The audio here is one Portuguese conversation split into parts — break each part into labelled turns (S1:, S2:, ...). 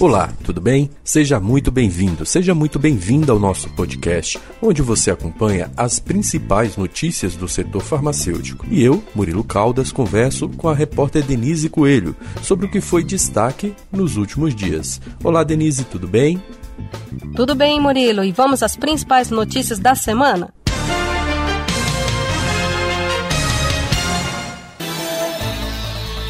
S1: Olá, tudo bem? Seja muito bem-vindo, seja muito bem-vinda ao nosso podcast, onde você acompanha as principais notícias do setor farmacêutico. E eu, Murilo Caldas, converso com a repórter Denise Coelho sobre o que foi destaque nos últimos dias. Olá, Denise, tudo bem?
S2: Tudo bem, Murilo, e vamos às principais notícias da semana?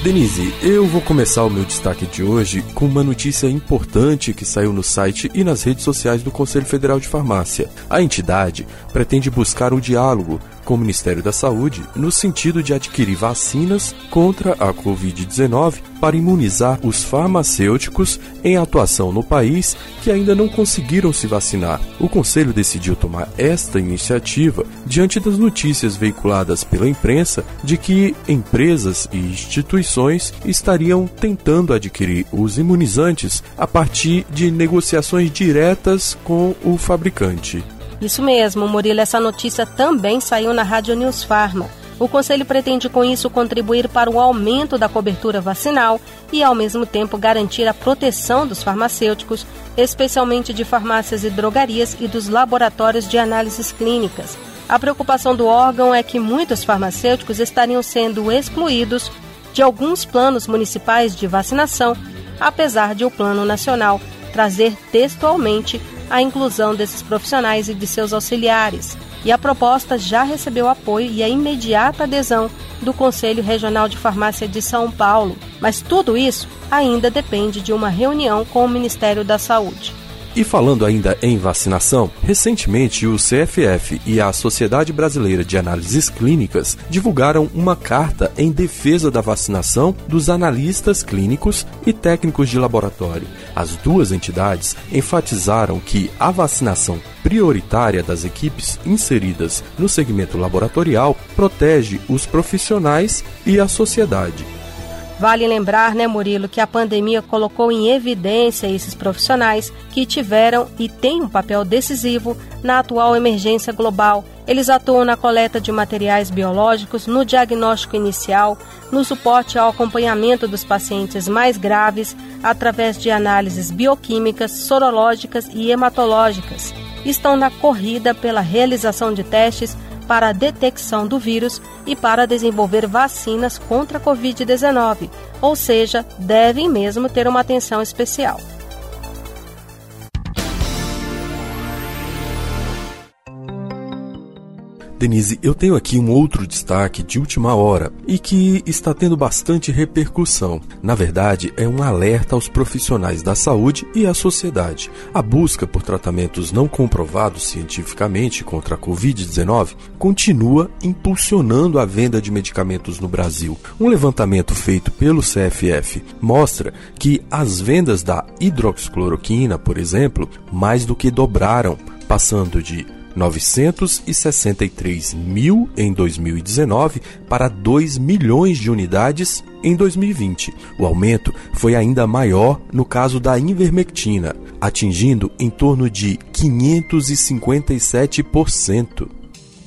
S1: Denise, eu vou começar o meu destaque de hoje com uma notícia importante que saiu no site e nas redes sociais do Conselho Federal de Farmácia. A entidade pretende buscar um diálogo com o Ministério da Saúde no sentido de adquirir vacinas contra a Covid-19 para imunizar os farmacêuticos em atuação no país que ainda não conseguiram se vacinar. O Conselho decidiu tomar esta iniciativa diante das notícias veiculadas pela imprensa de que empresas e instituições estariam tentando adquirir os imunizantes a partir de negociações diretas com o fabricante.
S2: Isso mesmo, Murilo, essa notícia também saiu na Rádio News Pharma. O Conselho pretende com isso contribuir para o aumento da cobertura vacinal e, ao mesmo tempo, garantir a proteção dos farmacêuticos, especialmente de farmácias e drogarias e dos laboratórios de análises clínicas. A preocupação do órgão é que muitos farmacêuticos estariam sendo excluídos de alguns planos municipais de vacinação, apesar de o Plano Nacional trazer textualmente a inclusão desses profissionais e de seus auxiliares. E a proposta já recebeu apoio e a imediata adesão do Conselho Regional de Farmácia de São Paulo. Mas tudo isso ainda depende de uma reunião com o Ministério da Saúde.
S1: E falando ainda em vacinação, recentemente o CFF e a Sociedade Brasileira de Análises Clínicas divulgaram uma carta em defesa da vacinação dos analistas clínicos e técnicos de laboratório. As duas entidades enfatizaram que a vacinação prioritária das equipes inseridas no segmento laboratorial protege os profissionais e a sociedade.
S2: Vale lembrar, né, Murilo, que a pandemia colocou em evidência esses profissionais que tiveram e têm um papel decisivo na atual emergência global. Eles atuam na coleta de materiais biológicos, no diagnóstico inicial, no suporte ao acompanhamento dos pacientes mais graves através de análises bioquímicas, sorológicas e hematológicas. Estão na corrida pela realização de testes para a detecção do vírus e para desenvolver vacinas contra a Covid-19, ou seja, devem mesmo ter uma atenção especial.
S1: Denise, eu tenho aqui um outro destaque de última hora e que está tendo bastante repercussão. Na verdade, é um alerta aos profissionais da saúde e à sociedade. A busca por tratamentos não comprovados cientificamente contra a Covid-19 continua impulsionando a venda de medicamentos no Brasil. Um levantamento feito pelo CFF mostra que as vendas da hidroxicloroquina, por exemplo, mais do que dobraram, passando de 963 mil em 2019 para 2 milhões de unidades em 2020. O aumento foi ainda maior no caso da invermectina, atingindo em torno de 557%.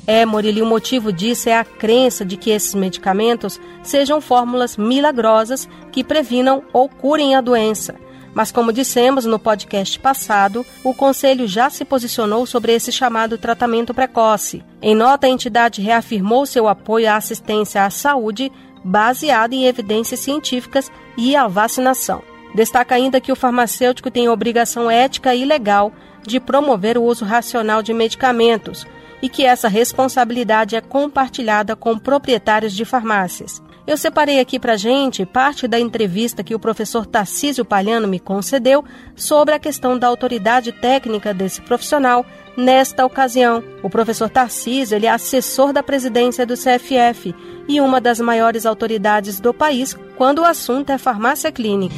S2: É, Murilo, o motivo disso é a crença de que esses medicamentos sejam fórmulas milagrosas que previnam ou curem a doença. Mas, como dissemos no podcast passado, o Conselho já se posicionou sobre esse chamado tratamento precoce. Em nota, a entidade reafirmou seu apoio à assistência à saúde baseada em evidências científicas e à vacinação. Destaca ainda que o farmacêutico tem obrigação ética e legal de promover o uso racional de medicamentos e que essa responsabilidade é compartilhada com proprietários de farmácias. Eu separei aqui para gente parte da entrevista que o professor Tarcísio Palhano me concedeu sobre a questão da autoridade técnica desse profissional nesta ocasião. O professor Tarcísio ele é assessor da presidência do CFF e uma das maiores autoridades do país quando o assunto é farmácia clínica.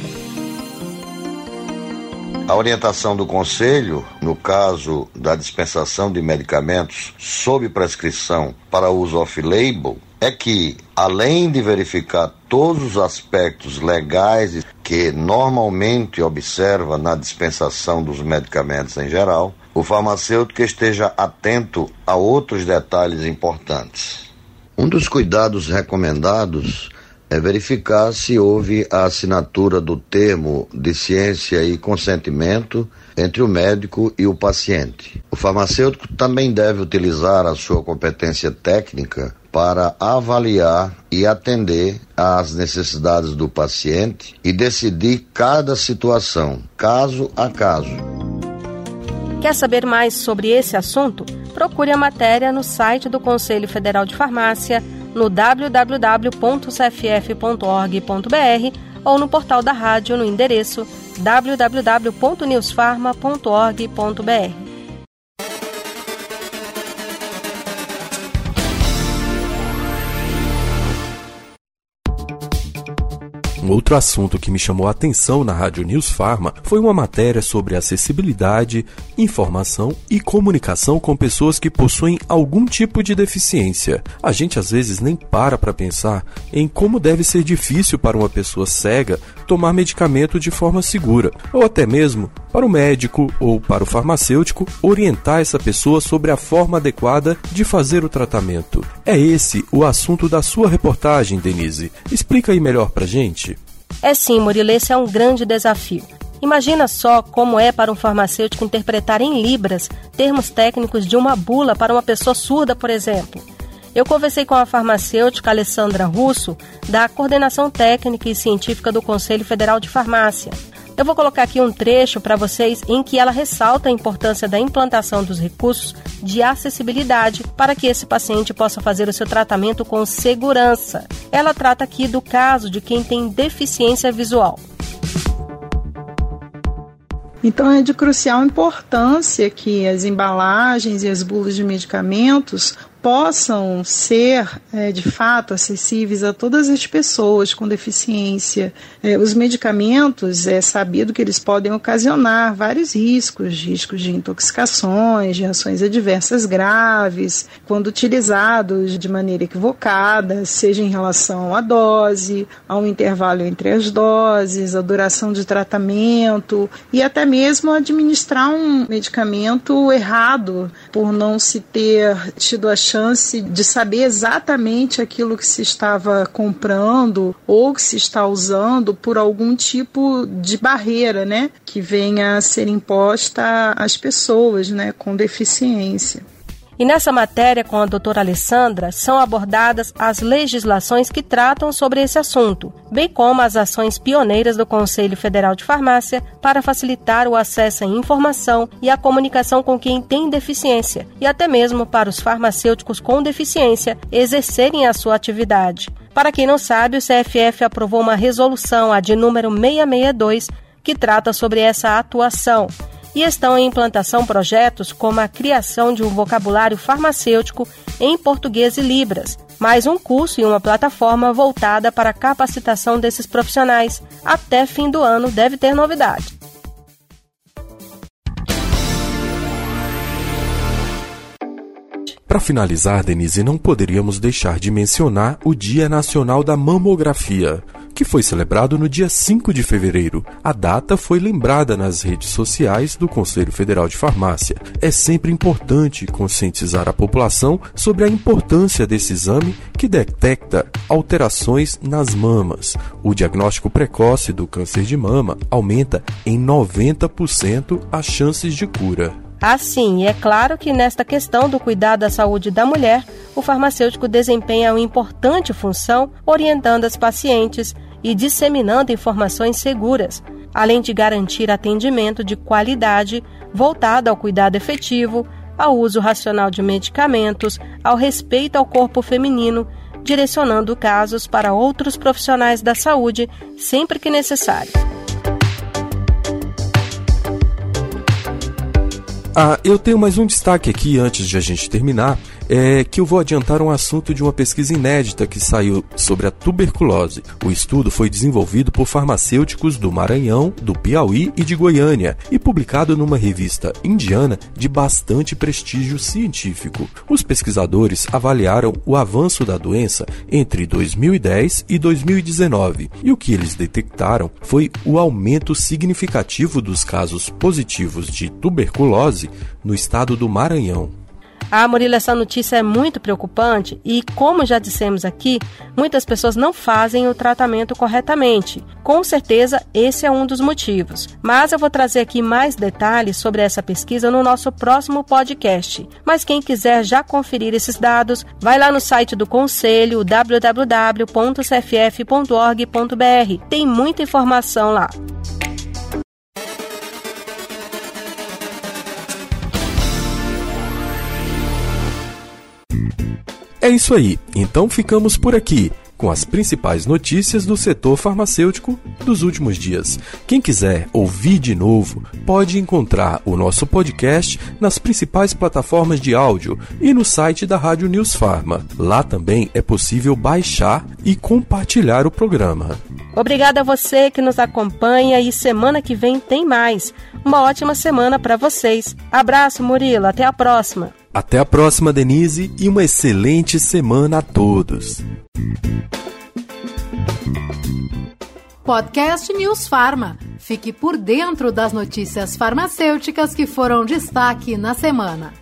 S3: A orientação do Conselho, no caso da dispensação de medicamentos sob prescrição para uso off-label, é que, além de verificar todos os aspectos legais que normalmente observa na dispensação dos medicamentos em geral, o farmacêutico esteja atento a outros detalhes importantes. Um dos cuidados recomendados é verificar se houve a assinatura do termo de ciência e consentimento entre o médico e o paciente. O farmacêutico também deve utilizar a sua competência técnica para avaliar e atender às necessidades do paciente e decidir cada situação, caso a caso.
S2: Quer saber mais sobre esse assunto? Procure a matéria no site do Conselho Federal de Farmácia, no www.cff.org.br ou no portal da rádio no endereço www.newsfarma.org.br.
S1: outro assunto que me chamou a atenção na Rádio News Pharma foi uma matéria sobre acessibilidade, informação e comunicação com pessoas que possuem algum tipo de deficiência. A gente às vezes nem para para pensar em como deve ser difícil para uma pessoa cega tomar medicamento de forma segura, ou até mesmo para o médico ou para o farmacêutico orientar essa pessoa sobre a forma adequada de fazer o tratamento. É esse o assunto da sua reportagem, Denise. Explica aí melhor pra gente.
S2: É sim, Murilo, esse é um grande desafio. Imagina só como é para um farmacêutico interpretar em libras termos técnicos de uma bula para uma pessoa surda, por exemplo. Eu conversei com a farmacêutica Alessandra Russo, da Coordenação Técnica e Científica do Conselho Federal de Farmácia. Eu vou colocar aqui um trecho para vocês em que ela ressalta a importância da implantação dos recursos de acessibilidade para que esse paciente possa fazer o seu tratamento com segurança. Ela trata aqui do caso de quem tem deficiência visual.
S4: Então é de crucial importância que as embalagens e as bulas de medicamentos possam ser é, de fato acessíveis a todas as pessoas com deficiência. É, os medicamentos é sabido que eles podem ocasionar vários riscos, riscos de intoxicações, reações adversas graves, quando utilizados de maneira equivocada, seja em relação à dose, ao intervalo entre as doses, a duração de tratamento e até mesmo administrar um medicamento errado por não se ter tido a chance de saber exatamente aquilo que se estava comprando ou que se está usando por algum tipo de barreira, né, que venha a ser imposta às pessoas, né, com deficiência.
S2: E nessa matéria com a doutora Alessandra são abordadas as legislações que tratam sobre esse assunto, bem como as ações pioneiras do Conselho Federal de Farmácia para facilitar o acesso à informação e à comunicação com quem tem deficiência, e até mesmo para os farmacêuticos com deficiência exercerem a sua atividade. Para quem não sabe, o CFF aprovou uma resolução, a de número 662, que trata sobre essa atuação e estão em implantação projetos como a criação de um vocabulário farmacêutico em português e libras, mais um curso e uma plataforma voltada para a capacitação desses profissionais. Até fim do ano deve ter novidade.
S1: Para finalizar, Denise, não poderíamos deixar de mencionar o Dia Nacional da Mamografia que foi celebrado no dia 5 de fevereiro. A data foi lembrada nas redes sociais do Conselho Federal de Farmácia. É sempre importante conscientizar a população sobre a importância desse exame que detecta alterações nas mamas. O diagnóstico precoce do câncer de mama aumenta em 90% as chances de cura.
S2: Assim, é claro que nesta questão do cuidado à saúde da mulher, o farmacêutico desempenha uma importante função orientando as pacientes e disseminando informações seguras, além de garantir atendimento de qualidade voltado ao cuidado efetivo, ao uso racional de medicamentos, ao respeito ao corpo feminino, direcionando casos para outros profissionais da saúde sempre que necessário.
S1: Ah, eu tenho mais um destaque aqui antes de a gente terminar, é que eu vou adiantar um assunto de uma pesquisa inédita que saiu sobre a tuberculose. O estudo foi desenvolvido por farmacêuticos do Maranhão, do Piauí e de Goiânia e publicado numa revista indiana de bastante prestígio científico. Os pesquisadores avaliaram o avanço da doença entre 2010 e 2019 e o que eles detectaram foi o aumento significativo dos casos positivos de tuberculose no estado do Maranhão.
S2: Ah, Murilo, essa notícia é muito preocupante e, como já dissemos aqui, muitas pessoas não fazem o tratamento corretamente. Com certeza, esse é um dos motivos. Mas eu vou trazer aqui mais detalhes sobre essa pesquisa no nosso próximo podcast. Mas quem quiser já conferir esses dados, vai lá no site do Conselho, www.cff.org.br. Tem muita informação lá.
S1: É isso aí, então ficamos por aqui com as principais notícias do setor farmacêutico dos últimos dias. Quem quiser ouvir de novo, pode encontrar o nosso podcast nas principais plataformas de áudio e no site da Rádio News Farma. Lá também é possível baixar e compartilhar o programa.
S2: Obrigada a você que nos acompanha e semana que vem tem mais. Uma ótima semana para vocês. Abraço, Murilo. Até a próxima.
S1: Até a próxima, Denise, e uma excelente semana a todos.
S5: Podcast News Farma. Fique por dentro das notícias farmacêuticas que foram destaque na semana.